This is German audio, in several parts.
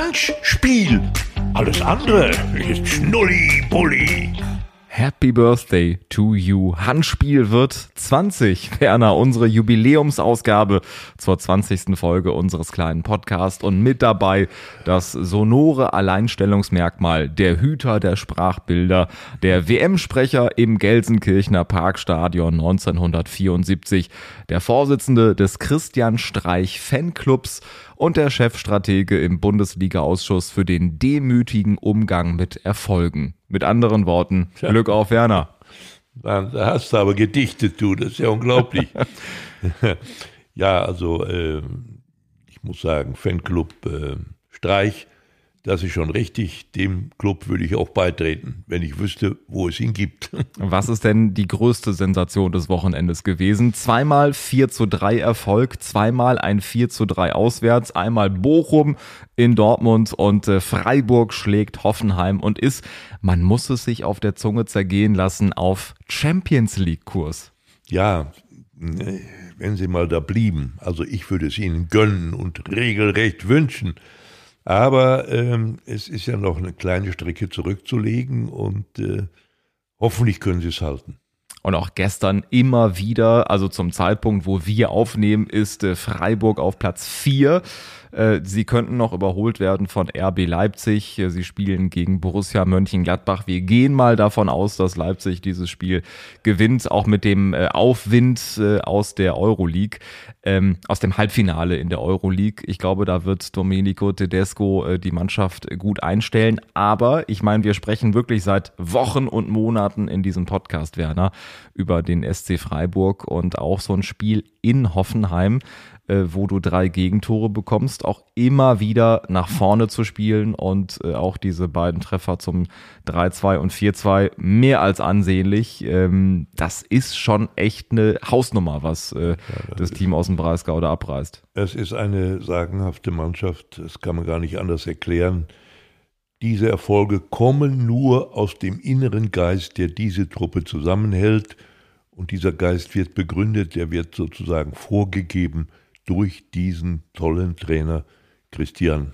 Handspiel. Alles andere ist Schnulli-Bulli. Happy Birthday to you. Handspiel wird 20, Werner, unsere Jubiläumsausgabe zur 20. Folge unseres kleinen Podcasts und mit dabei das sonore Alleinstellungsmerkmal, der Hüter der Sprachbilder, der WM-Sprecher im Gelsenkirchener Parkstadion 1974, der Vorsitzende des Christian Streich Fanclubs und der Chefstratege im Bundesliga-Ausschuss für den demütigen Umgang mit Erfolgen. Mit anderen Worten, Tja. Glück auf Werner. Da hast du aber gedichtet, du, das ist ja unglaublich. ja, also äh, ich muss sagen, Fanclub äh, Streich das ist schon richtig. Dem Club würde ich auch beitreten, wenn ich wüsste, wo es ihn gibt. Was ist denn die größte Sensation des Wochenendes gewesen? Zweimal 4 zu 3 Erfolg, zweimal ein 4 zu 3 auswärts, einmal Bochum in Dortmund und äh, Freiburg schlägt Hoffenheim und ist, man muss es sich auf der Zunge zergehen lassen, auf Champions League Kurs. Ja, ne, wenn sie mal da blieben. Also ich würde es ihnen gönnen und regelrecht wünschen. Aber ähm, es ist ja noch eine kleine Strecke zurückzulegen und äh, hoffentlich können sie es halten. Und auch gestern immer wieder, also zum Zeitpunkt, wo wir aufnehmen, ist äh, Freiburg auf Platz 4. Äh, sie könnten noch überholt werden von RB Leipzig. Äh, sie spielen gegen Borussia Mönchengladbach. Wir gehen mal davon aus, dass Leipzig dieses Spiel gewinnt, auch mit dem äh, Aufwind aus der Euroleague, ähm, aus dem Halbfinale in der Euroleague. Ich glaube, da wird Domenico Tedesco die Mannschaft gut einstellen. Aber ich meine, wir sprechen wirklich seit Wochen und Monaten in diesem Podcast, Werner, über den SC Freiburg und auch so ein Spiel in Hoffenheim äh, wo du drei Gegentore bekommst, auch immer wieder nach vorne zu spielen und äh, auch diese beiden Treffer zum 3-2 und 4-2 mehr als ansehnlich. Ähm, das ist schon echt eine Hausnummer, was äh, ja, das Team aus dem Breisgau da abreißt. Es ist eine sagenhafte Mannschaft, das kann man gar nicht anders erklären. Diese Erfolge kommen nur aus dem inneren Geist, der diese Truppe zusammenhält. Und dieser Geist wird begründet, der wird sozusagen vorgegeben durch diesen tollen Trainer Christian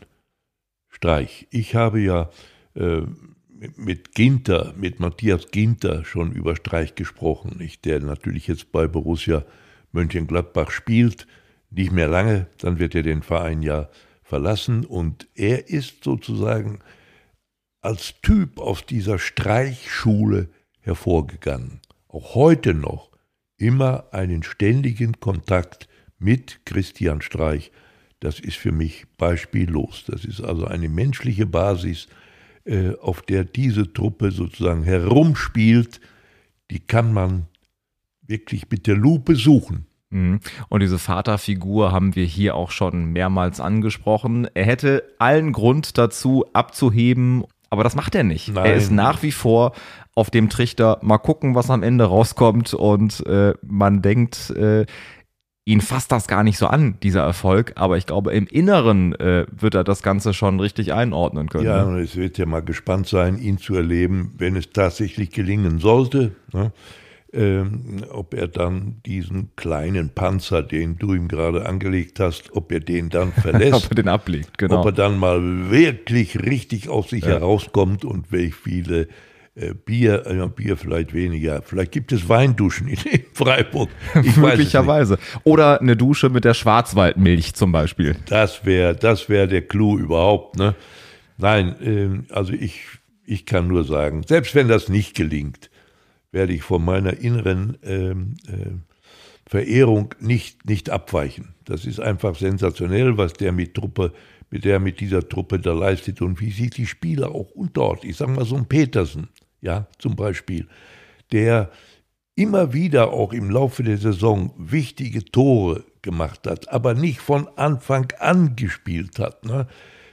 Streich. Ich habe ja äh, mit Ginter, mit Matthias Ginter schon über Streich gesprochen, nicht? der natürlich jetzt bei Borussia Mönchengladbach spielt, nicht mehr lange, dann wird er den Verein ja verlassen und er ist sozusagen als Typ aus dieser Streichschule hervorgegangen. Auch heute noch immer einen ständigen Kontakt mit Christian Streich, das ist für mich beispiellos. Das ist also eine menschliche Basis, äh, auf der diese Truppe sozusagen herumspielt, die kann man wirklich mit der Lupe suchen. Mhm. Und diese Vaterfigur haben wir hier auch schon mehrmals angesprochen. Er hätte allen Grund dazu abzuheben, aber das macht er nicht. Nein. Er ist nach wie vor auf dem Trichter, mal gucken, was am Ende rauskommt. Und äh, man denkt, äh, ihn fasst das gar nicht so an, dieser Erfolg, aber ich glaube, im Inneren äh, wird er das Ganze schon richtig einordnen können. Ja, ne? und es wird ja mal gespannt sein, ihn zu erleben, wenn es tatsächlich gelingen sollte. Ne? Ähm, ob er dann diesen kleinen Panzer, den du ihm gerade angelegt hast, ob er den dann verlässt. ob er den ablegt, genau. Ob er dann mal wirklich richtig aus sich ja. herauskommt und welch viele Bier, äh, Bier vielleicht weniger. Vielleicht gibt es Weinduschen in Freiburg. Ich Möglicherweise. Oder eine Dusche mit der Schwarzwaldmilch zum Beispiel. Das wäre das wär der Clou überhaupt. Ne? Nein, äh, also ich, ich kann nur sagen, selbst wenn das nicht gelingt, werde ich von meiner inneren ähm, äh, Verehrung nicht, nicht abweichen. Das ist einfach sensationell, was der mit Truppe, mit der mit dieser Truppe da leistet und wie sich die Spieler auch und dort, ich sage mal so ein Petersen, ja, zum Beispiel, der immer wieder auch im Laufe der Saison wichtige Tore gemacht hat, aber nicht von Anfang an gespielt hat. Ne?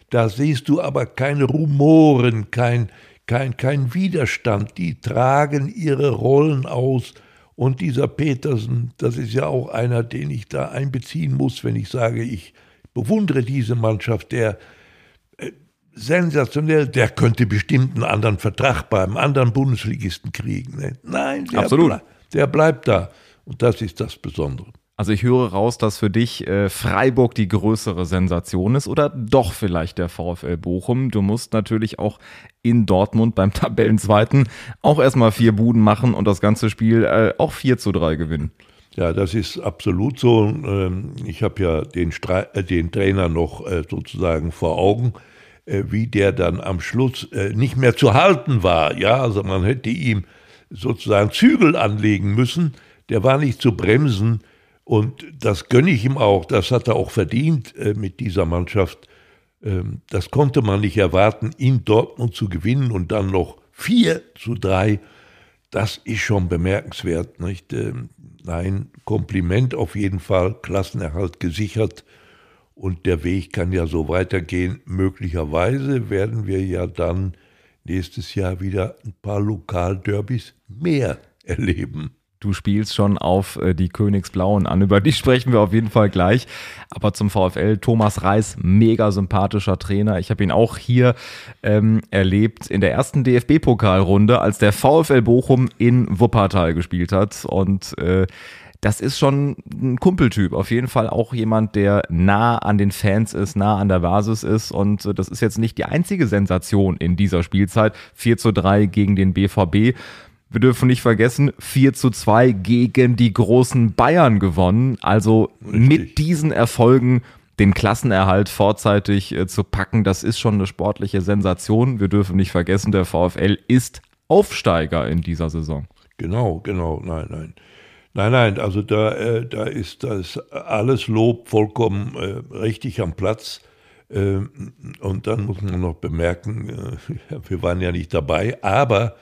Da siehst du aber keine Rumoren, kein, kein, kein Widerstand. Die tragen ihre Rollen aus. Und dieser Petersen, das ist ja auch einer, den ich da einbeziehen muss, wenn ich sage, ich bewundere diese Mannschaft, der sensationell, der könnte bestimmt einen anderen Vertrag beim anderen Bundesligisten kriegen. Ne? Nein, der, Absolut. Ble der bleibt da. Und das ist das Besondere. Also ich höre raus, dass für dich äh, Freiburg die größere Sensation ist oder doch vielleicht der VfL Bochum. Du musst natürlich auch in Dortmund beim Tabellenzweiten auch erstmal vier Buden machen und das ganze Spiel äh, auch 4 zu 3 gewinnen. Ja, das ist absolut so. Ähm, ich habe ja den, Stre äh, den Trainer noch äh, sozusagen vor Augen, wie der dann am Schluss nicht mehr zu halten war. Ja, also man hätte ihm sozusagen Zügel anlegen müssen. Der war nicht zu bremsen und das gönne ich ihm auch, das hat er auch verdient äh, mit dieser Mannschaft. Ähm, das konnte man nicht erwarten, in Dortmund zu gewinnen und dann noch 4 zu 3. Das ist schon bemerkenswert. Nicht? Ähm, nein, Kompliment auf jeden Fall, Klassenerhalt gesichert. Und der Weg kann ja so weitergehen. Möglicherweise werden wir ja dann nächstes Jahr wieder ein paar Lokalderbys mehr erleben. Du spielst schon auf äh, die Königsblauen an. Über die sprechen wir auf jeden Fall gleich. Aber zum VfL, Thomas Reis, mega sympathischer Trainer. Ich habe ihn auch hier ähm, erlebt in der ersten DFB-Pokalrunde, als der VfL Bochum in Wuppertal gespielt hat. Und äh, das ist schon ein Kumpeltyp. Auf jeden Fall auch jemand, der nah an den Fans ist, nah an der Basis ist. Und äh, das ist jetzt nicht die einzige Sensation in dieser Spielzeit. 4 zu 3 gegen den BVB wir dürfen nicht vergessen, 4 zu 2 gegen die großen Bayern gewonnen. Also Richtig. mit diesen Erfolgen den Klassenerhalt vorzeitig äh, zu packen, das ist schon eine sportliche Sensation. Wir dürfen nicht vergessen, der VfL ist Aufsteiger in dieser Saison. Genau, genau, nein, nein. Nein, nein, also da, äh, da ist das alles Lob vollkommen äh, richtig am Platz. Ähm, und dann muss man noch bemerken, äh, wir waren ja nicht dabei, aber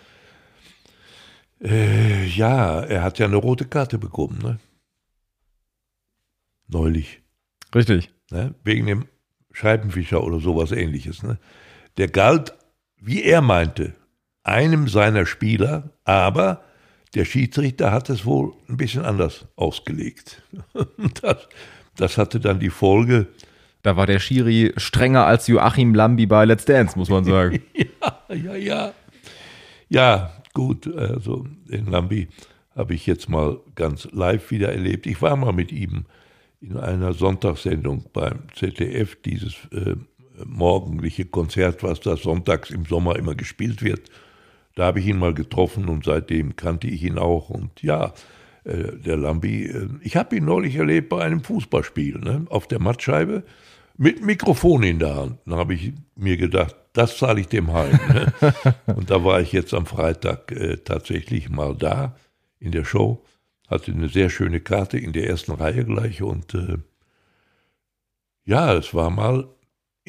äh, ja, er hat ja eine rote Karte bekommen, ne? Neulich. Richtig. Ne? Wegen dem Scheibenfischer oder sowas ähnliches. Ne? Der galt, wie er meinte, einem seiner Spieler, aber der Schiedsrichter hat es wohl ein bisschen anders ausgelegt. Das, das hatte dann die Folge. Da war der Schiri strenger als Joachim Lambi bei Let's Dance, muss man sagen. ja, ja, ja. Ja, gut. Also den Lambi habe ich jetzt mal ganz live wieder erlebt. Ich war mal mit ihm in einer Sonntagssendung beim ZDF, dieses äh, morgendliche Konzert, was da sonntags im Sommer immer gespielt wird. Da habe ich ihn mal getroffen und seitdem kannte ich ihn auch. Und ja, äh, der Lambi, äh, ich habe ihn neulich erlebt bei einem Fußballspiel ne, auf der Mattscheibe mit Mikrofon in der Hand. Dann habe ich mir gedacht, das zahle ich dem heim. Ne? und da war ich jetzt am Freitag äh, tatsächlich mal da in der Show, hatte eine sehr schöne Karte in der ersten Reihe gleich und äh, ja, es war mal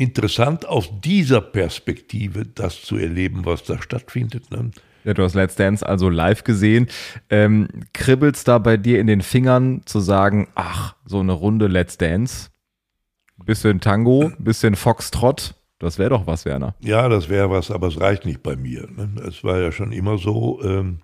interessant aus dieser Perspektive das zu erleben, was da stattfindet. Ne? Ja, du hast Let's Dance also live gesehen. Ähm, kribbelt's da bei dir in den Fingern zu sagen, ach, so eine Runde Let's Dance, bisschen Tango, bisschen Foxtrott, das wäre doch was, Werner. Ja, das wäre was, aber es reicht nicht bei mir. Ne? Es war ja schon immer so. Ähm,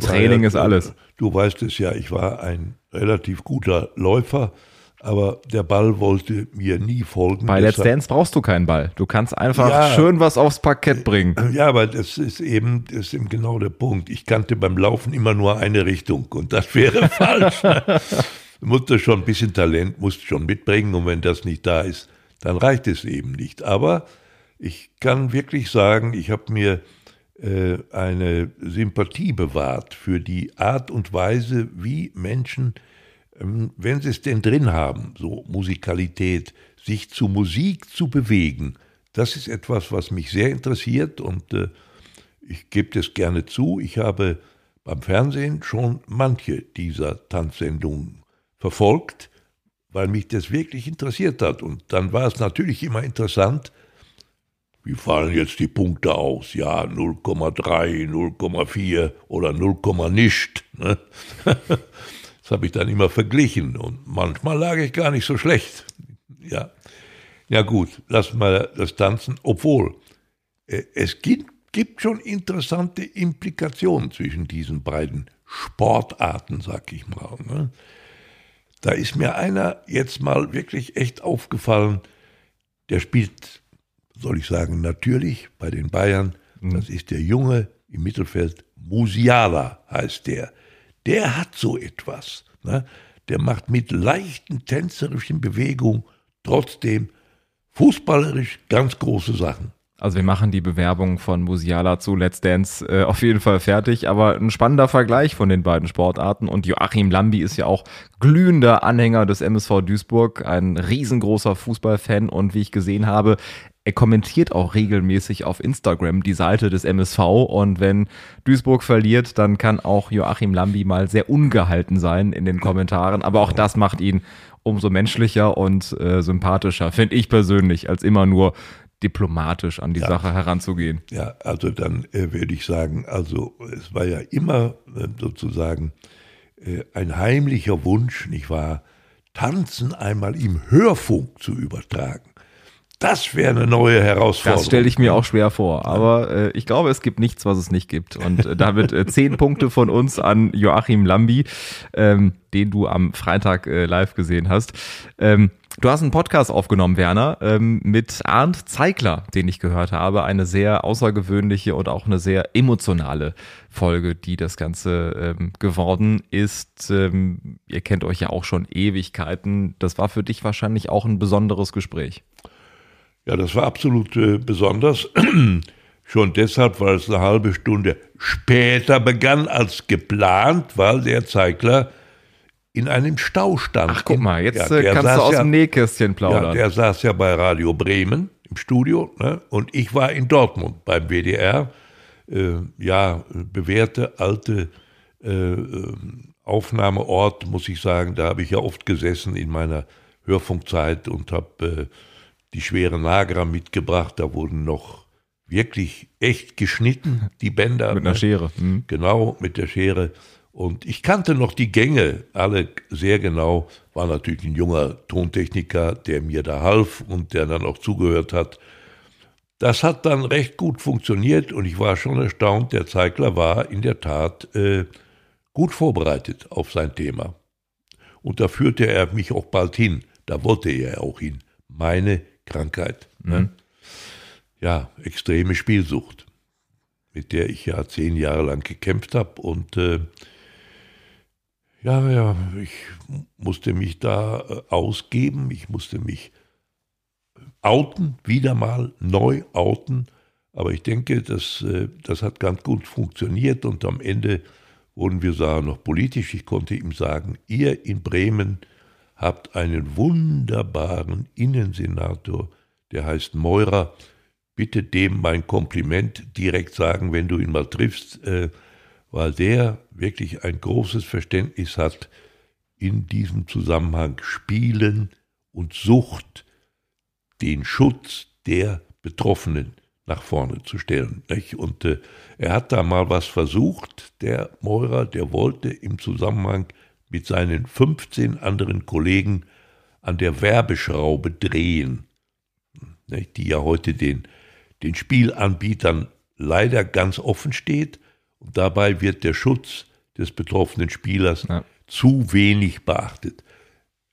Training ja, ist alles. Du weißt es ja, ich war ein relativ guter Läufer, aber der Ball wollte mir nie folgen. Bei Let's Dance brauchst du keinen Ball. Du kannst einfach ja, schön was aufs Parkett bringen. Ja, aber das ist eben, das ist eben genau der Punkt. Ich kannte beim Laufen immer nur eine Richtung und das wäre falsch. Du musst schon ein bisschen Talent, musst schon mitbringen und wenn das nicht da ist, dann reicht es eben nicht. Aber ich kann wirklich sagen, ich habe mir äh, eine Sympathie bewahrt für die Art und Weise, wie Menschen, wenn sie es denn drin haben, so Musikalität, sich zu Musik zu bewegen. Das ist etwas, was mich sehr interessiert und äh, ich gebe das gerne zu. Ich habe beim Fernsehen schon manche dieser Tanzsendungen verfolgt weil mich das wirklich interessiert hat. Und dann war es natürlich immer interessant, wie fallen jetzt die Punkte aus? Ja, 0,3, 0,4 oder 0, nicht. Ne? Das habe ich dann immer verglichen und manchmal lag ich gar nicht so schlecht. Ja, ja gut, lassen wir das tanzen. Obwohl, äh, es gibt, gibt schon interessante Implikationen zwischen diesen beiden Sportarten, sag ich mal. Ne? Da ist mir einer jetzt mal wirklich echt aufgefallen, der spielt, soll ich sagen, natürlich bei den Bayern. Mhm. Das ist der Junge im Mittelfeld, Musiala heißt der. Der hat so etwas. Ne? der macht mit leichten tänzerischen Bewegungen trotzdem fußballerisch ganz große Sachen. Also wir machen die Bewerbung von Musiala zu Let's Dance äh, auf jeden Fall fertig, aber ein spannender Vergleich von den beiden Sportarten und Joachim Lambi ist ja auch glühender Anhänger des MSV Duisburg, ein riesengroßer Fußballfan und wie ich gesehen habe, er kommentiert auch regelmäßig auf Instagram die Seite des MSV und wenn Duisburg verliert, dann kann auch Joachim Lambi mal sehr ungehalten sein in den Kommentaren, aber auch das macht ihn umso menschlicher und äh, sympathischer, finde ich persönlich, als immer nur diplomatisch an die ja. Sache heranzugehen. Ja, also dann äh, würde ich sagen, also es war ja immer äh, sozusagen äh, ein heimlicher Wunsch, nicht wahr, Tanzen einmal im Hörfunk zu übertragen. Das wäre eine neue Herausforderung. Das stelle ich mir auch schwer vor. Aber äh, ich glaube, es gibt nichts, was es nicht gibt. Und äh, damit äh, zehn Punkte von uns an Joachim Lambi, ähm, den du am Freitag äh, live gesehen hast. Ähm, du hast einen Podcast aufgenommen, Werner, ähm, mit Arndt Zeigler, den ich gehört habe. Eine sehr außergewöhnliche und auch eine sehr emotionale Folge, die das Ganze ähm, geworden ist. Ähm, ihr kennt euch ja auch schon Ewigkeiten. Das war für dich wahrscheinlich auch ein besonderes Gespräch. Ja, das war absolut äh, besonders. Schon deshalb, weil es eine halbe Stunde später begann als geplant, weil der Zeigler in einem Stau stand. Ach, guck mal, jetzt ja, äh, kannst du aus ja, dem Nähkästchen plaudern. Ja, der saß ja bei Radio Bremen im Studio ne? und ich war in Dortmund beim WDR. Äh, ja, bewährte alte äh, äh, Aufnahmeort, muss ich sagen. Da habe ich ja oft gesessen in meiner Hörfunkzeit und habe äh, die schweren Lagerer mitgebracht. Da wurden noch wirklich echt geschnitten, die Bänder. mit einer ne? Schere. Mhm. Genau, mit der Schere. Und ich kannte noch die Gänge alle sehr genau. War natürlich ein junger Tontechniker, der mir da half und der dann auch zugehört hat. Das hat dann recht gut funktioniert und ich war schon erstaunt. Der Zeigler war in der Tat äh, gut vorbereitet auf sein Thema. Und da führte er mich auch bald hin. Da wollte er auch hin. Meine Krankheit. Ne? Mhm. Ja, extreme Spielsucht, mit der ich ja zehn Jahre lang gekämpft habe. Und äh, ja, ja, ich musste mich da äh, ausgeben, ich musste mich outen, wieder mal neu outen. Aber ich denke, das, äh, das hat ganz gut funktioniert und am Ende wurden wir sogar noch politisch. Ich konnte ihm sagen, ihr in Bremen habt einen wunderbaren Innensenator, der heißt Meurer. Bitte dem mein Kompliment direkt sagen, wenn du ihn mal triffst, äh, weil der wirklich ein großes Verständnis hat in diesem Zusammenhang Spielen und Sucht, den Schutz der Betroffenen nach vorne zu stellen. Nicht? Und äh, er hat da mal was versucht, der Meurer, der wollte im Zusammenhang mit seinen 15 anderen Kollegen an der Werbeschraube drehen, die ja heute den, den Spielanbietern leider ganz offen steht. Und dabei wird der Schutz des betroffenen Spielers ja. zu wenig beachtet.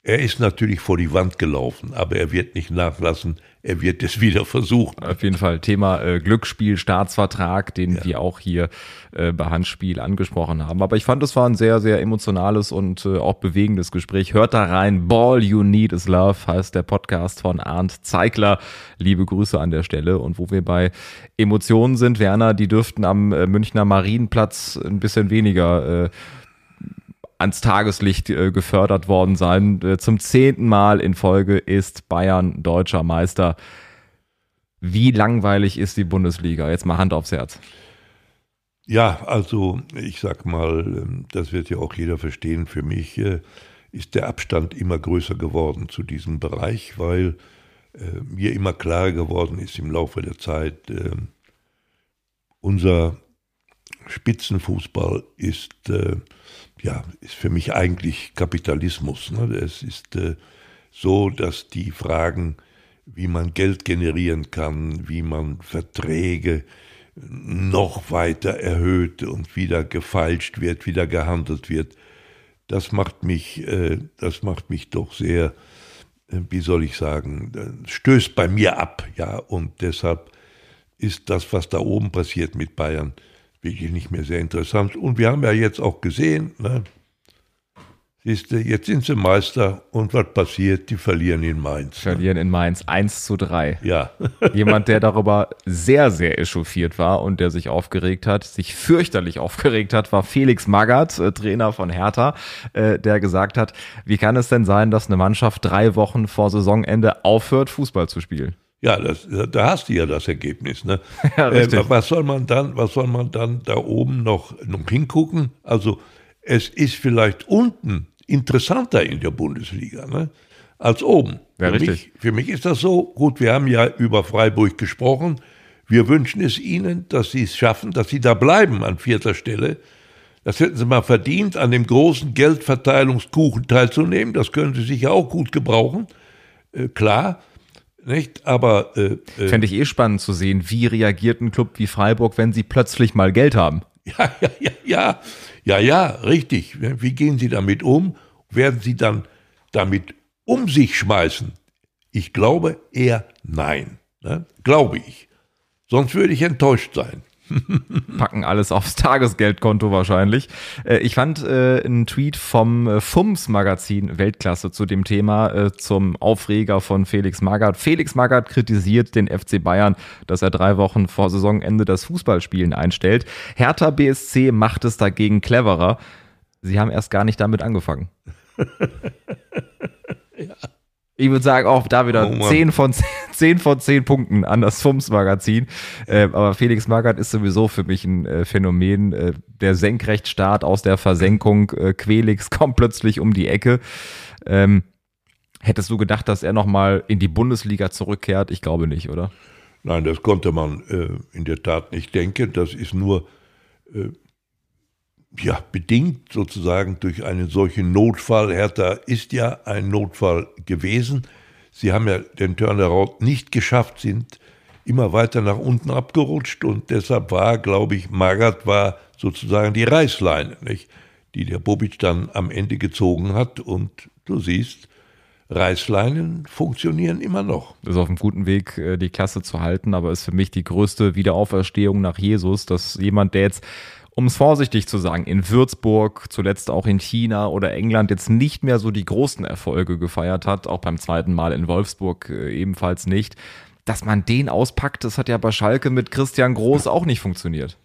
Er ist natürlich vor die Wand gelaufen, aber er wird nicht nachlassen, er wird es wieder versuchen. Auf jeden Fall Thema äh, Glücksspiel, Staatsvertrag, den ja. wir auch hier äh, bei Handspiel angesprochen haben. Aber ich fand, es war ein sehr, sehr emotionales und äh, auch bewegendes Gespräch. Hört da rein. Ball You Need is Love heißt der Podcast von Arndt Zeigler. Liebe Grüße an der Stelle. Und wo wir bei Emotionen sind, Werner, die dürften am äh, Münchner Marienplatz ein bisschen weniger äh, ans Tageslicht äh, gefördert worden sein. Äh, zum zehnten Mal in Folge ist Bayern deutscher Meister. Wie langweilig ist die Bundesliga? Jetzt mal Hand aufs Herz. Ja, also ich sag mal, ähm, das wird ja auch jeder verstehen. Für mich äh, ist der Abstand immer größer geworden zu diesem Bereich, weil äh, mir immer klarer geworden ist im Laufe der Zeit, äh, unser Spitzenfußball ist äh, ja, ist für mich eigentlich Kapitalismus. Ne? Es ist äh, so, dass die Fragen, wie man Geld generieren kann, wie man Verträge noch weiter erhöht und wieder gefeilscht wird, wieder gehandelt wird, das macht mich, äh, das macht mich doch sehr, äh, wie soll ich sagen, äh, stößt bei mir ab, ja, und deshalb ist das, was da oben passiert mit Bayern, wirklich nicht mehr sehr interessant. Und wir haben ja jetzt auch gesehen, ne, Siehst du, jetzt sind sie Meister und was passiert? Die verlieren in Mainz. Ne? Verlieren in Mainz 1 zu 3. Ja. Jemand, der darüber sehr, sehr echauffiert war und der sich aufgeregt hat, sich fürchterlich aufgeregt hat, war Felix Magath, äh, Trainer von Hertha, äh, der gesagt hat, wie kann es denn sein, dass eine Mannschaft drei Wochen vor Saisonende aufhört, Fußball zu spielen? Ja, das, da hast du ja das Ergebnis. Ne? Ja, richtig. Äh, was soll man dann, was soll man dann da oben noch, noch hingucken? Also es ist vielleicht unten interessanter in der Bundesliga ne? als oben. Ja, für, richtig. mich, für mich ist das so. Gut, wir haben ja über Freiburg gesprochen. Wir wünschen es ihnen, dass sie es schaffen, dass sie da bleiben an vierter Stelle. Das hätten sie mal verdient, an dem großen Geldverteilungskuchen teilzunehmen. Das können sie sicher auch gut gebrauchen. Äh, klar. Nicht? Aber äh, äh, Fände ich eh spannend zu sehen, wie reagiert ein Club wie Freiburg, wenn sie plötzlich mal Geld haben. Ja, ja, ja, ja, ja, ja, richtig. Wie gehen Sie damit um? Werden Sie dann damit um sich schmeißen? Ich glaube eher nein. Ne? Glaube ich. Sonst würde ich enttäuscht sein. packen alles aufs Tagesgeldkonto wahrscheinlich. Äh, ich fand äh, einen Tweet vom äh, FUMS Magazin Weltklasse zu dem Thema äh, zum Aufreger von Felix Magath. Felix Magath kritisiert den FC Bayern, dass er drei Wochen vor Saisonende das Fußballspielen einstellt. Hertha BSC macht es dagegen cleverer. Sie haben erst gar nicht damit angefangen. Ich würde sagen, auch da wieder Oh Mann. 10 von 10, 10 von 10 Punkten an das FUMS-Magazin. Äh, aber Felix Magath ist sowieso für mich ein äh, Phänomen. Äh, der Senkrechtstart aus der Versenkung. Äh, Quelix kommt plötzlich um die Ecke. Ähm, hättest du gedacht, dass er nochmal in die Bundesliga zurückkehrt? Ich glaube nicht, oder? Nein, das konnte man äh, in der Tat nicht denken. Das ist nur äh, ja, bedingt sozusagen durch einen solchen Notfall. Hertha ist ja ein Notfall gewesen. Sie haben ja den Turnaround nicht geschafft, sind immer weiter nach unten abgerutscht und deshalb war, glaube ich, Magath war sozusagen die Reißleine, nicht? die der Bobic dann am Ende gezogen hat. Und du siehst, Reißleinen funktionieren immer noch. Ist auf einem guten Weg, äh, die Klasse zu halten, aber ist für mich die größte Wiederauferstehung nach Jesus, dass jemand, der jetzt um es vorsichtig zu sagen, in Würzburg, zuletzt auch in China oder England jetzt nicht mehr so die großen Erfolge gefeiert hat, auch beim zweiten Mal in Wolfsburg äh, ebenfalls nicht. Dass man den auspackt, das hat ja bei Schalke mit Christian Groß auch nicht funktioniert.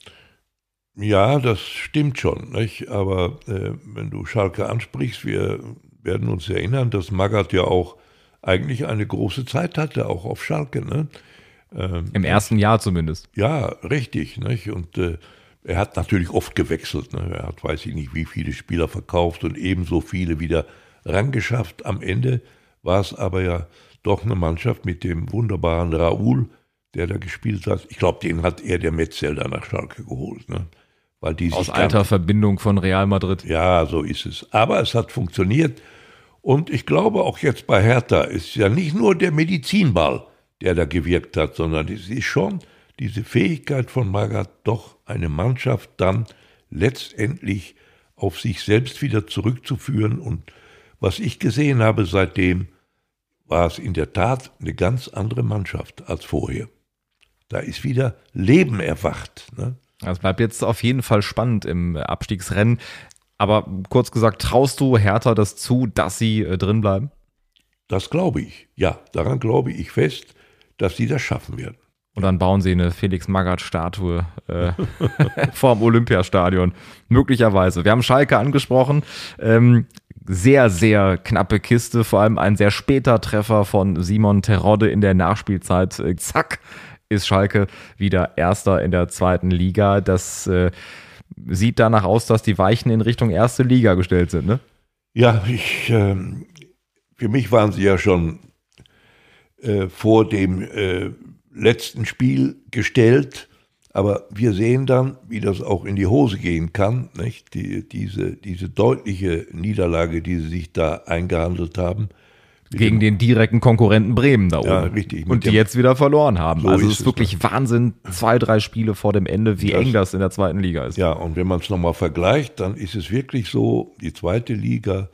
Ja, das stimmt schon. Nicht? Aber äh, wenn du Schalke ansprichst, wir werden uns erinnern, dass Magath ja auch eigentlich eine große Zeit hatte, auch auf Schalke. Ne? Ähm, Im ersten Jahr zumindest. ja, richtig. Nicht? Und äh, er hat natürlich oft gewechselt. Ne? Er hat, weiß ich nicht, wie viele Spieler verkauft und ebenso viele wieder rangeschafft. Am Ende war es aber ja doch eine Mannschaft mit dem wunderbaren Raoul, der da gespielt hat. Ich glaube, den hat er der Metzelder nach Schalke geholt. Ne? Weil die Aus alter Verbindung von Real Madrid. ja, so ist es. Aber es hat funktioniert. Und ich glaube auch jetzt bei Hertha ist ja nicht nur der Medizinball, der da gewirkt hat, sondern es ist schon diese Fähigkeit von Magath, doch eine Mannschaft dann letztendlich auf sich selbst wieder zurückzuführen. Und was ich gesehen habe seitdem, war es in der Tat eine ganz andere Mannschaft als vorher. Da ist wieder Leben erwacht. Ne? Es bleibt jetzt auf jeden Fall spannend im Abstiegsrennen. Aber kurz gesagt, traust du Hertha das zu, dass sie äh, drin bleiben? Das glaube ich. Ja, daran glaube ich fest, dass sie das schaffen werden. Und dann bauen sie eine Felix Magath-Statue äh, vorm Olympiastadion. Möglicherweise. Wir haben Schalke angesprochen. Ähm, sehr, sehr knappe Kiste, vor allem ein sehr später Treffer von Simon Terodde in der Nachspielzeit. Äh, zack, ist Schalke wieder Erster in der zweiten Liga. Das äh, sieht danach aus, dass die Weichen in Richtung erste Liga gestellt sind, ne? Ja, ich, ähm, für mich waren sie ja schon äh, vor dem äh, letzten Spiel gestellt, aber wir sehen dann, wie das auch in die Hose gehen kann, nicht? Die, diese, diese deutliche Niederlage, die sie sich da eingehandelt haben. Gegen den direkten Konkurrenten Bremen da oben. Ja, richtig. Und die dem- jetzt wieder verloren haben. So also ist es ist wirklich Wahnsinn, zwei, drei Spiele vor dem Ende, wie Das- eng das in der zweiten Liga ist. Ja, und wenn man es nochmal vergleicht, dann ist es wirklich so, die zweite Liga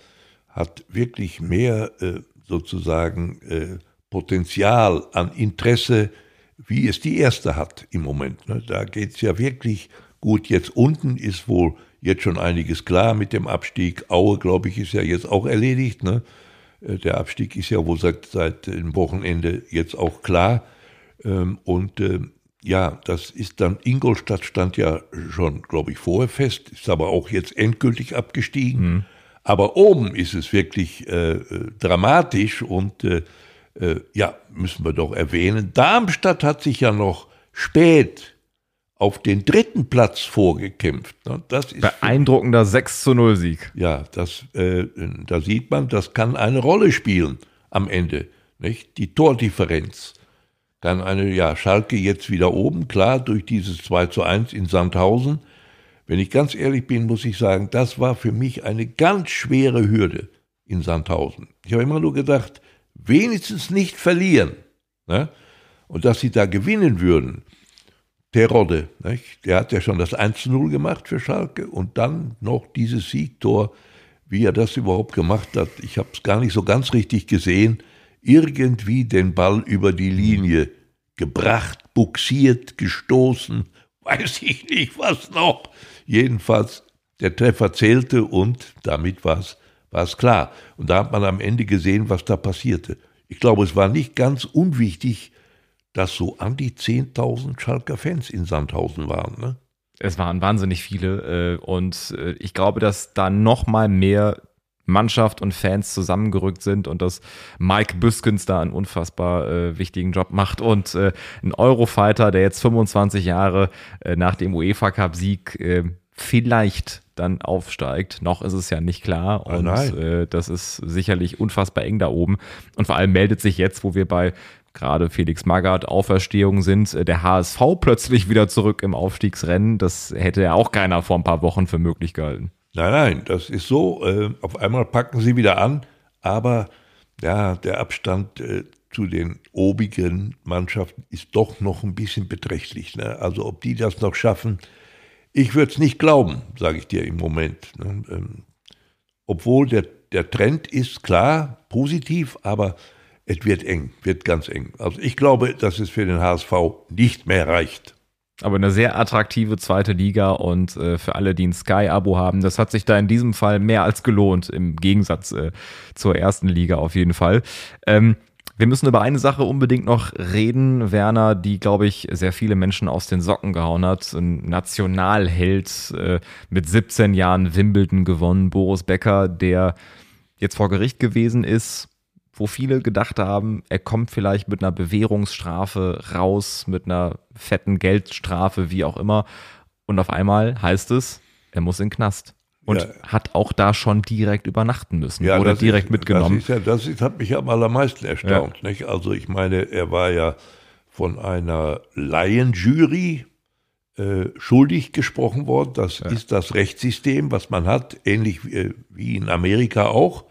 hat wirklich mehr äh, sozusagen äh, Potenzial an Interesse, wie es die erste hat im Moment. Ne? Da geht es ja wirklich Gut, jetzt unten ist wohl jetzt schon einiges klar mit dem Abstieg. Aue, glaube ich, ist ja jetzt auch erledigt. Ne? Äh, der Abstieg ist ja wohl seit, seit dem Wochenende jetzt auch klar. Ähm, und äh, ja, das ist dann, Ingolstadt stand ja schon, glaube ich, vorher fest, ist aber auch jetzt endgültig abgestiegen. Mhm. Aber oben ist es wirklich äh, äh dramatisch und äh, äh, ja, müssen wir doch erwähnen. Darmstadt hat sich ja noch spät auf den dritten Platz vorgekämpft. Ne? Das ist Beeindruckender 6 zu 0 Sieg. Ja, das, äh, da sieht man, das kann eine Rolle spielen am Ende. Nicht? Die Tordifferenz kann eine, ja, Schalke jetzt wieder oben, klar, durch dieses 2 zu 1 in Sandhausen. Wenn ich ganz ehrlich bin, muss ich sagen, das war für mich eine ganz schwere Hürde in Sandhausen. Ich habe immer nur gedacht, wenigstens nicht verlieren. Ne? Und dass sie da gewinnen würden. Terodde, nicht? der hat ja schon das 1-0 gemacht für Schalke und dann noch dieses Siegtor, wie er das überhaupt gemacht hat. Ich habe es gar nicht so ganz richtig gesehen. Irgendwie den Ball über die Linie gebracht, buxiert, gestoßen, weiß ich nicht was noch. Jedenfalls, der Treffer zählte und damit war es klar. Und da hat man am Ende gesehen, was da passierte. Ich glaube, es war nicht ganz unwichtig, dass so an die 10.000 Schalker Fans in Sandhausen waren. Ne? Es waren wahnsinnig viele äh, und äh, ich glaube, dass da noch mal mehr Mannschaft und Fans zusammengerückt sind und dass Mike Büskens da einen unfassbar äh, wichtigen Job macht und äh, ein Eurofighter, der jetzt 25 Jahre äh, nach dem UEFA Cup Sieg äh, vielleicht dann aufsteigt. Noch ist es ja nicht klar ah, und äh, das ist sicherlich unfassbar eng da oben und vor allem meldet sich jetzt, wo wir bei gerade Felix Magath Auferstehung sind, äh, der HSV plötzlich wieder zurück im Aufstiegsrennen. Das hätte ja auch keiner vor ein paar Wochen für möglich gehalten. Nein, nein, das ist so. Äh, auf einmal packen sie wieder an, aber ja, der Abstand äh, zu den obigen Mannschaften ist doch noch ein bisschen beträchtlich. Ne? Also ob die das noch schaffen, ich würde es nicht glauben, sage ich dir im Moment. Ne? Ähm, obwohl der, der Trend ist klar, positiv, aber es wird eng, wird ganz eng. Also ich glaube, dass es für den HSV nicht mehr reicht. Aber eine sehr attraktive zweite Liga und äh, für alle, die ein Sky-Abo haben, das hat sich da in diesem Fall mehr als gelohnt, im Gegensatz äh, zur ersten Liga auf jeden Fall. Ähm, wir müssen über eine Sache unbedingt noch reden, Werner, die, glaube ich, sehr viele Menschen aus den Socken gehauen hat. Ein Nationalheld äh, mit 17 Jahren Wimbledon gewonnen, Boris Becker, der jetzt vor Gericht gewesen ist wo viele gedacht haben, er kommt vielleicht mit einer Bewährungsstrafe raus, mit einer fetten Geldstrafe, wie auch immer. Und auf einmal heißt es, er muss in den Knast. Und ja. hat auch da schon direkt übernachten müssen ja, oder direkt ist, mitgenommen. Das, ist ja, das ist, hat mich am allermeisten erstaunt. Ja. Nicht? Also ich meine, er war ja von einer Laienjury äh, schuldig gesprochen worden. Das ist das Rechtssystem, was man hat, ähnlich wie, äh, wie in Amerika auch.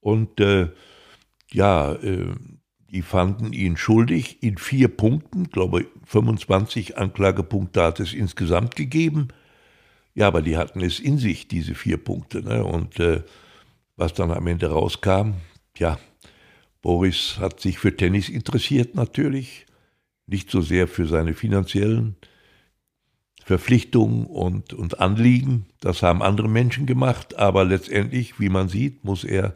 Und äh, ja, äh, die fanden ihn schuldig in vier Punkten, glaube 25 Anklagepunkte hat es insgesamt gegeben. Ja, aber die hatten es in sich, diese vier Punkte. Ne? Und äh, was dann am Ende rauskam, ja, Boris hat sich für Tennis interessiert natürlich, nicht so sehr für seine finanziellen Verpflichtungen und, und Anliegen. Das haben andere Menschen gemacht, aber letztendlich, wie man sieht, muss er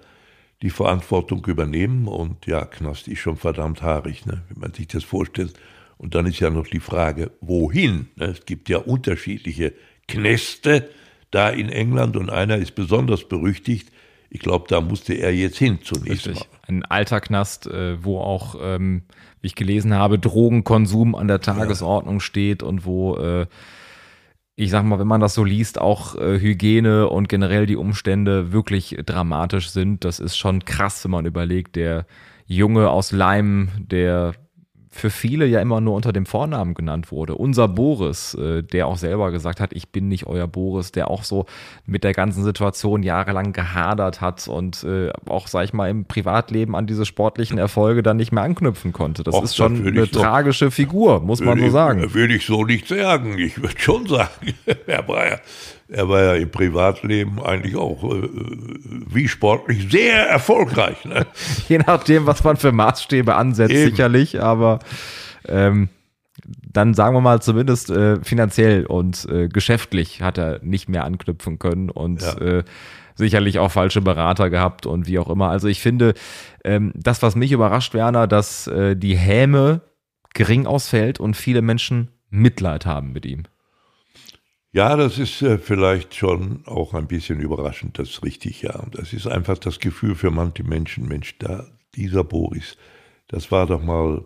die Verantwortung übernehmen und ja, Knast ist schon verdammt haarig, ne, wenn man sich das vorstellt. Und dann ist ja noch die Frage, wohin? Ne? Es gibt ja unterschiedliche Knäste da in England und einer ist besonders berüchtigt. Ich glaube, da musste er jetzt hin zunächst Richtig. mal. Ein alter Knast, äh, wo auch, ähm, wie ich gelesen habe, Drogenkonsum an der Tagesordnung ja. steht und wo äh, ich sag mal, wenn man das so liest, auch äh, Hygiene und generell die Umstände wirklich dramatisch sind. Das ist schon krass, wenn man überlegt, der Junge aus Leim, der für viele ja immer nur unter dem Vornamen genannt wurde. Unser Boris, äh, der auch selber gesagt hat, ich bin nicht euer Boris, der auch so mit der ganzen Situation jahrelang gehadert hat und äh, auch, sag ich mal, im Privatleben an diese sportlichen Erfolge dann nicht mehr anknüpfen konnte. Das Och, ist schon eine so, tragische Figur, muss man so sagen. Würde ich so nicht sagen. Ich würde schon sagen, er war ja er war ja im Privatleben eigentlich auch äh, wie sportlich sehr erfolgreich. Ne? Je nachdem, was man für Maßstäbe ansetzt, Eben. sicherlich, aber ähm, dann sagen wir mal zumindest äh, finanziell und äh, geschäftlich hat er nicht mehr anknüpfen können und ja. äh, sicherlich auch falsche Berater gehabt und wie auch immer. Also ich finde, ähm, das, was mich überrascht, Werner, dass äh, die Häme gering ausfällt und viele Menschen Mitleid haben mit ihm. Ja, das ist äh, vielleicht schon auch ein bisschen überraschend, das ist richtig, ja. Das ist einfach das Gefühl für manche Menschen, Mensch, da, dieser Boris, das war doch mal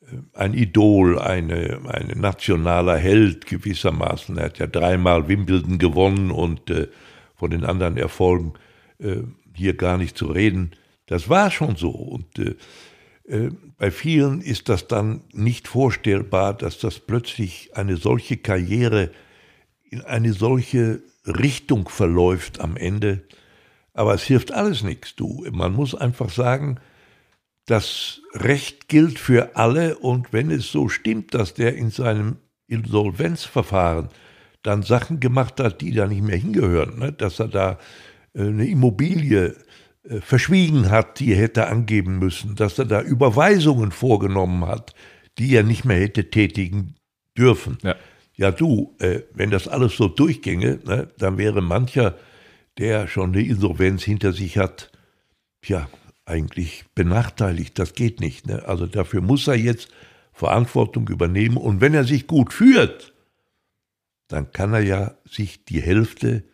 äh, ein Idol, eine, ein nationaler Held gewissermaßen. Er hat ja dreimal Wimbledon gewonnen und äh, von den anderen Erfolgen äh, hier gar nicht zu reden. Das war schon so. Und äh, äh, bei vielen ist das dann nicht vorstellbar, dass das plötzlich eine solche Karriere in eine solche Richtung verläuft am Ende. Aber es hilft alles nichts, du. Man muss einfach sagen, das Recht gilt für alle und wenn es so stimmt, dass der in seinem Insolvenzverfahren dann Sachen gemacht hat, die da nicht mehr hingehören, ne? dass er da äh, eine Immobilie äh, verschwiegen hat, die er hätte angeben müssen, dass er da Überweisungen vorgenommen hat, die er nicht mehr hätte tätigen dürfen. Ja, ja du, äh, wenn das alles so durchginge, ne, dann wäre mancher, der schon eine Insolvenz hinter sich hat, ja, eigentlich benachteiligt. Das geht nicht. Ne? Also dafür muss er jetzt Verantwortung übernehmen. Und wenn er sich gut führt, dann kann er ja sich die Hälfte,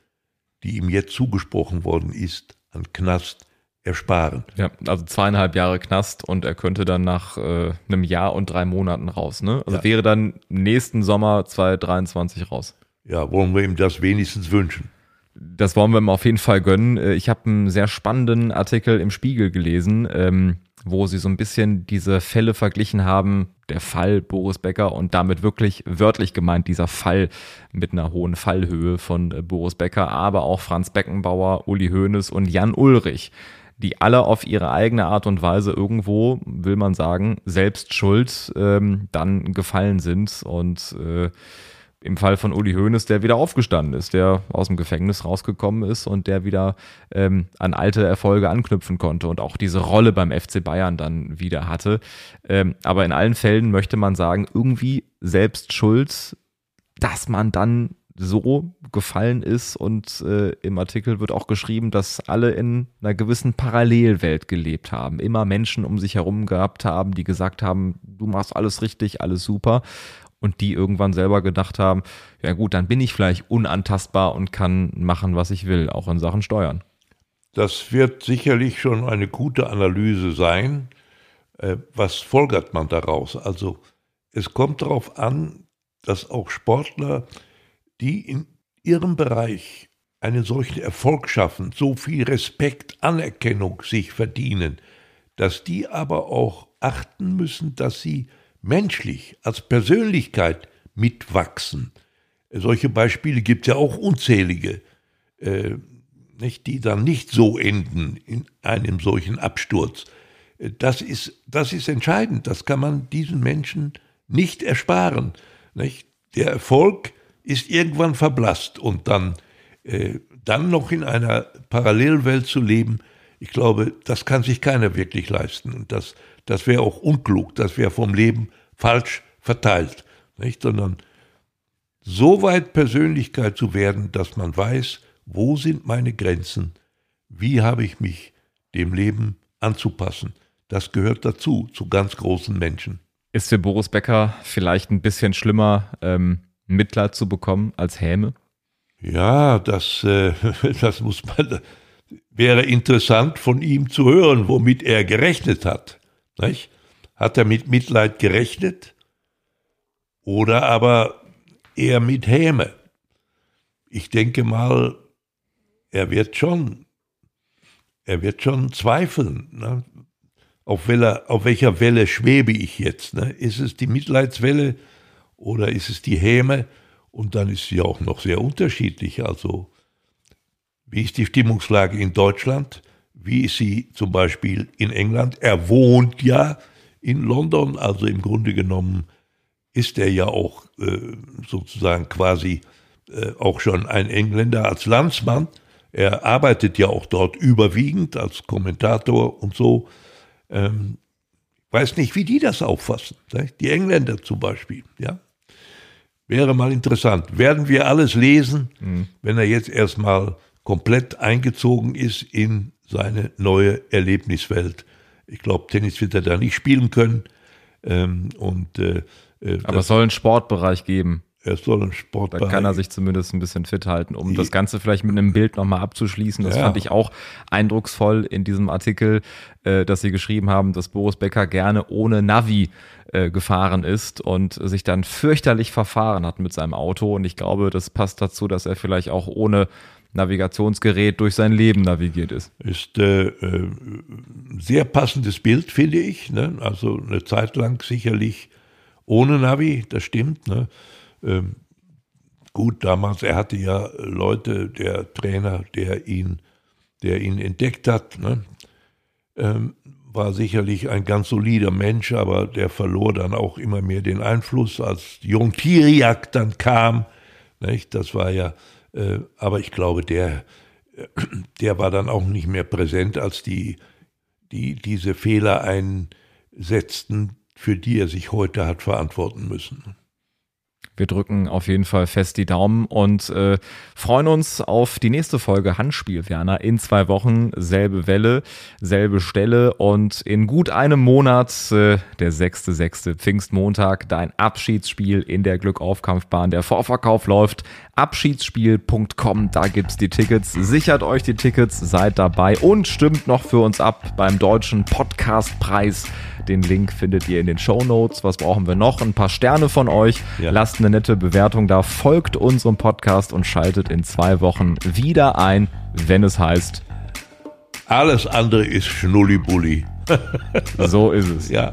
die ihm jetzt zugesprochen worden ist, an Knast ersparen. Ja, also zweieinhalb Jahre Knast und er könnte dann nach äh, einem Jahr und drei Monaten raus. Ne? Also ja. wäre dann nächsten Sommer 2023 raus. Ja, wollen wir ihm das wenigstens wünschen. Das wollen wir ihm auf jeden Fall gönnen. Äh, ich habe einen sehr spannenden Artikel im Spiegel gelesen, ähm, wo sie so ein bisschen diese Fälle verglichen haben, der Fall Boris Becker und damit wirklich wörtlich gemeint dieser Fall mit einer hohen Fallhöhe von äh, Boris Becker, aber auch Franz Beckenbauer, Uli Hoeneß und Jan Ulrich, die alle auf ihre eigene Art und Weise irgendwo, will man sagen, selbst schuld ähm, dann gefallen sind und äh, im Fall von Uli Hoeneß, der wieder aufgestanden ist, der aus dem Gefängnis rausgekommen ist und der wieder ähm, an alte Erfolge anknüpfen konnte und auch diese Rolle beim FC Bayern dann wieder hatte. Ähm, aber in allen Fällen möchte man sagen, irgendwie selbst schuld, dass man dann so gefallen ist und äh, im Artikel wird auch geschrieben, dass alle in einer gewissen Parallelwelt gelebt haben, immer Menschen um sich herum gehabt haben, die gesagt haben, du machst alles richtig, alles super und die irgendwann selber gedacht haben, ja gut, dann bin ich vielleicht unantastbar und kann machen, was ich will, auch in Sachen Steuern. Das wird sicherlich schon eine gute Analyse sein. Äh, was folgert man daraus? Also es kommt darauf an, dass auch Sportler, die in ihrem Bereich einen solchen Erfolg schaffen, so viel Respekt, Anerkennung sich verdienen, dass die aber auch achten müssen, dass sie menschlich, als Persönlichkeit mitwachsen. Solche Beispiele gibt es ja auch unzählige, äh, nicht, die dann nicht so enden in einem solchen Absturz. Das ist, das ist entscheidend. Das kann man diesen Menschen nicht ersparen. Nicht? Der Erfolg ist irgendwann verblasst und dann, äh, dann noch in einer Parallelwelt zu leben, ich glaube, das kann sich keiner wirklich leisten. Und das, das wäre auch unklug, das wäre vom Leben falsch verteilt, nicht? sondern so weit Persönlichkeit zu werden, dass man weiß, wo sind meine Grenzen, wie habe ich mich dem Leben anzupassen. Das gehört dazu, zu ganz großen Menschen. Ist für Boris Becker vielleicht ein bisschen schlimmer, ähm, Mitleid zu bekommen als Häme? Ja, das, äh, das muss man, wäre interessant von ihm zu hören, womit er gerechnet hat. Nicht? Hat er mit Mitleid gerechnet oder aber eher mit Häme? Ich denke mal, er wird schon, er wird schon zweifeln. Ne? Auf, welcher, auf welcher Welle schwebe ich jetzt? Ne? Ist es die Mitleidswelle oder ist es die Häme? Und dann ist sie auch noch sehr unterschiedlich. Also, wie ist die Stimmungslage in Deutschland? Wie ist sie zum Beispiel in England? Er wohnt ja in London. Also im Grunde genommen ist er ja auch äh, sozusagen quasi äh, auch schon ein Engländer als Landsmann. Er arbeitet ja auch dort überwiegend als Kommentator und so. Ähm, weiß nicht, wie die das auffassen. Die Engländer zum Beispiel, ja. Wäre mal interessant. Werden wir alles lesen, mhm. wenn er jetzt erstmal komplett eingezogen ist in seine neue Erlebniswelt. Ich glaube, Tennis wird er da nicht spielen können. Ähm, und, äh, äh Aber es soll einen Sportbereich geben. Es soll einen Sportbereich. Da kann er sich zumindest ein bisschen fit halten, um das Ganze vielleicht mit einem Bild nochmal abzuschließen. Das ja. fand ich auch eindrucksvoll in diesem Artikel, äh, dass sie geschrieben haben, dass Boris Becker gerne ohne Navi äh, gefahren ist und sich dann fürchterlich verfahren hat mit seinem Auto. Und ich glaube, das passt dazu, dass er vielleicht auch ohne Navigationsgerät durch sein Leben navigiert ist. Ist äh, äh, sehr passendes Bild, finde ich. Ne? Also eine Zeit lang sicherlich ohne Navi, das stimmt. Ne? Ähm, gut, damals, er hatte ja Leute, der Trainer, der ihn, der ihn entdeckt hat. Ne? Ähm, war sicherlich ein ganz solider Mensch, aber der verlor dann auch immer mehr den Einfluss, als Jung Tiriak dann kam. Nicht? Das war ja, äh, aber ich glaube, der, der war dann auch nicht mehr präsent, als die, die diese Fehler einsetzten, für die er sich heute hat verantworten müssen. Wir drücken auf jeden Fall fest die Daumen und äh, freuen uns auf die nächste Folge Handspiel, Werner. In zwei Wochen selbe Welle, selbe Stelle und in gut einem Monat, äh, der 6.6. Pfingstmontag, dein Abschiedsspiel in der Glückaufkampfbahn. Der Vorverkauf läuft. Abschiedsspiel.com, da gibt's die Tickets. Sichert euch die Tickets, seid dabei und stimmt noch für uns ab beim deutschen Podcastpreis den Link findet ihr in den Show Notes. Was brauchen wir noch? Ein paar Sterne von euch. Ja. Lasst eine nette Bewertung da. Folgt unserem Podcast und schaltet in zwei Wochen wieder ein, wenn es heißt. Alles andere ist Schnullibulli. so ist es. Ja.